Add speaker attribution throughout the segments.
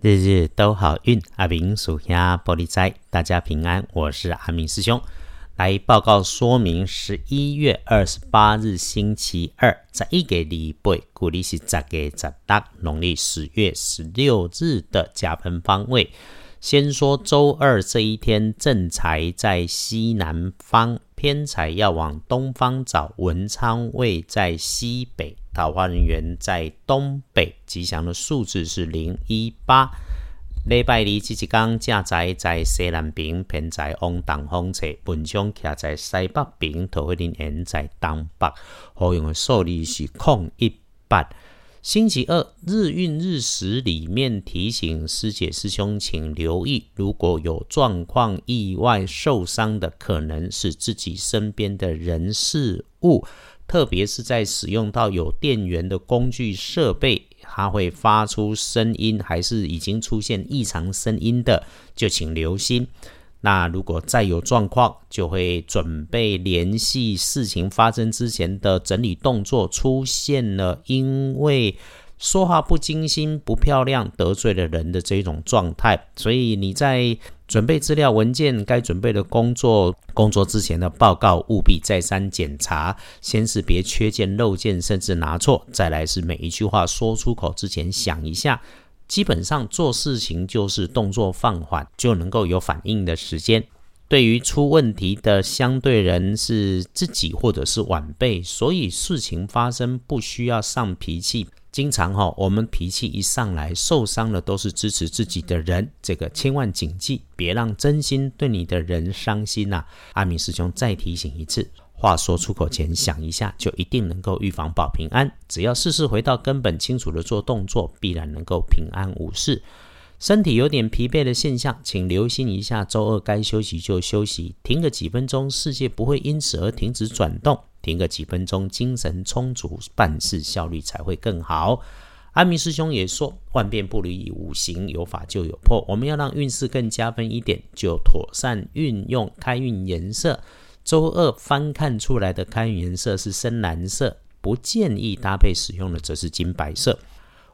Speaker 1: 日日都好运，阿明属下玻璃斋，大家平安。我是阿明师兄，来报告说明十一月二十八日星期二，在一个礼拜，古历是十月十六，农历十月十六日的加分方位。先说周二这一天，正财在西南方，偏财要往东方找，文昌位在西北。桃花人员在东北，吉祥的数字是零一八。礼拜二这一天，正在在西南边，偏在往东方侧，文昌徛在西北边，桃花人缘在东北。好用的数字是空一八。星期二日运日时里面提醒师姐师兄，请留意，如果有状况、意外、受伤的，可能是自己身边的人事物。特别是在使用到有电源的工具设备，它会发出声音，还是已经出现异常声音的，就请留心。那如果再有状况，就会准备联系事情发生之前的整理动作出现了，因为。说话不精心、不漂亮，得罪了人的这种状态，所以你在准备资料文件、该准备的工作、工作之前的报告，务必再三检查。先是别缺件漏件，甚至拿错；再来是每一句话说出口之前想一下。基本上做事情就是动作放缓，就能够有反应的时间。对于出问题的相对人是自己或者是晚辈，所以事情发生不需要上脾气。经常哈，我们脾气一上来，受伤的都是支持自己的人，这个千万谨记，别让真心对你的人伤心呐。阿明师兄再提醒一次，话说出口前想一下，就一定能够预防保平安。只要事事回到根本，清楚的做动作，必然能够平安无事。身体有点疲惫的现象，请留心一下，周二该休息就休息，停个几分钟，世界不会因此而停止转动。停个几分钟，精神充足，办事效率才会更好。阿明师兄也说：“万变不离五行，有法就有破。我们要让运势更加分一点，就妥善运用开运颜色。周二翻看出来的开运颜色是深蓝色，不建议搭配使用的则是金白色。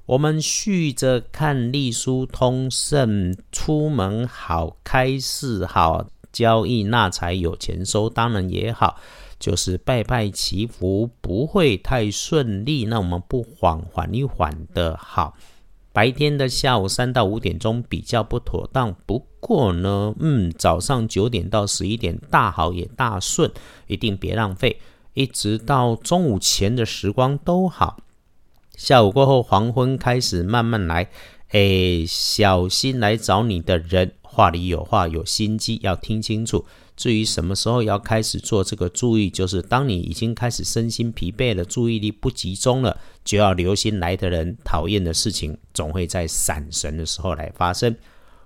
Speaker 1: 我们续着看隶书通胜，出门好，开市好，交易纳财有钱收，当然也好。”就是拜拜祈福不会太顺利，那我们不缓缓一缓的好。白天的下午三到五点钟比较不妥当，不过呢，嗯，早上九点到十一点大好也大顺，一定别浪费，一直到中午前的时光都好。下午过后黄昏开始慢慢来，哎，小心来找你的人，话里有话，有心机，要听清楚。至于什么时候要开始做这个注意，就是当你已经开始身心疲惫了，注意力不集中了，就要留心来的人，讨厌的事情总会在闪神的时候来发生。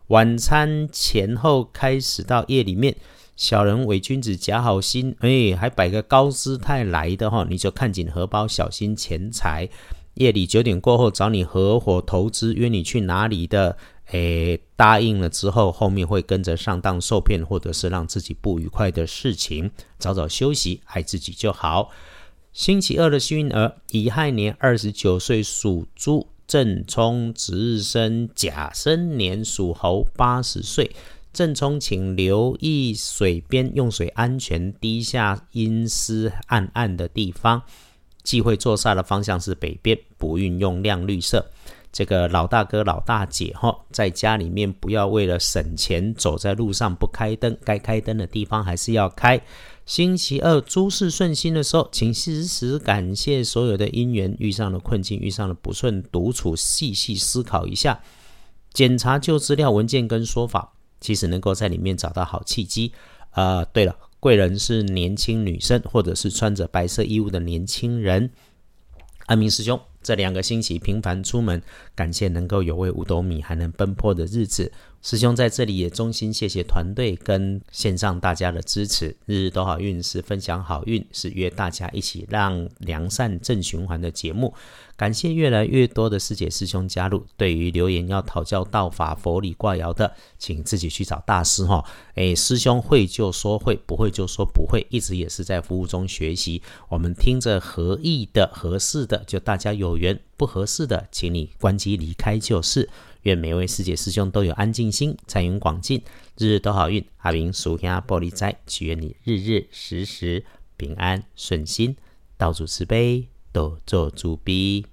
Speaker 1: 晚餐前后开始到夜里面，小人伪君子假好心，哎，还摆个高姿态来的哈，你就看紧荷包，小心钱财。夜里九点过后找你合伙投资，约你去哪里的？诶，答应了之后，后面会跟着上当受骗，或者是让自己不愉快的事情，早早休息，爱自己就好。星期二的幸运儿，乙亥年二十九岁属猪，正冲值日生甲申年属猴八十岁。正冲，请留意水边用水安全，低下阴湿暗暗的地方。忌讳坐煞的方向是北边，不运用亮绿色。这个老大哥、老大姐哈，在家里面不要为了省钱，走在路上不开灯，该开灯的地方还是要开。星期二诸事顺心的时候，请时时感谢所有的因缘，遇上了困境、遇上了不顺，独处细细思考一下，检查旧资料文件跟说法，其实能够在里面找到好契机。啊，对了，贵人是年轻女生，或者是穿着白色衣物的年轻人。阿明师兄。这两个星期频繁出门，感谢能够有位五斗米还能奔波的日子。师兄在这里也衷心谢谢团队跟线上大家的支持。日日都好运是分享好运，是约大家一起让良善正循环的节目。感谢越来越多的师姐师兄加入。对于留言要讨教道法佛理挂爻的，请自己去找大师哈。诶，师兄会就说会，不会就说不会，一直也是在服务中学习。我们听着合意的、合适的，就大家有缘；不合适的，请你关机离开就是。愿每位师姐师兄都有安静心，财源广进，日日都好运。阿明属下玻璃斋，祈愿你日日时时平安顺心，道主慈悲，多做主逼。